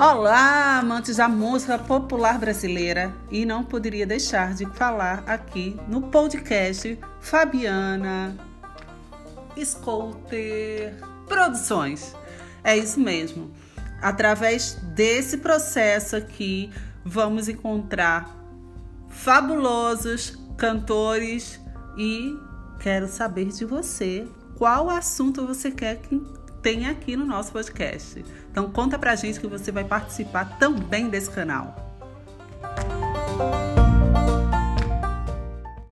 Olá, amantes da música popular brasileira, e não poderia deixar de falar aqui no podcast Fabiana Scouter Produções. É isso mesmo. Através desse processo aqui, vamos encontrar fabulosos cantores e quero saber de você qual assunto você quer que tem aqui no nosso podcast. Então conta pra gente que você vai participar também desse canal.